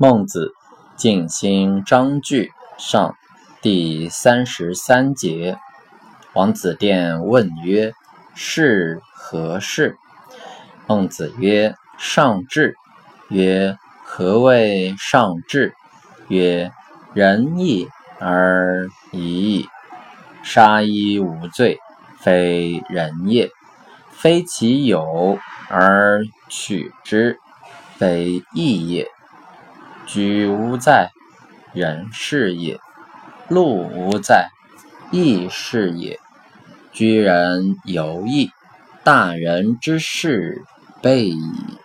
孟子尽心章句上第三十三节。王子殿问曰：“是何事？”孟子曰：“上智。”曰：“何谓上智？”曰：“仁义而已矣。杀一无罪，非仁也；非其有而取之，非义也。”居无在，人是也；路无在，义是也。居人犹异，大人之事备矣。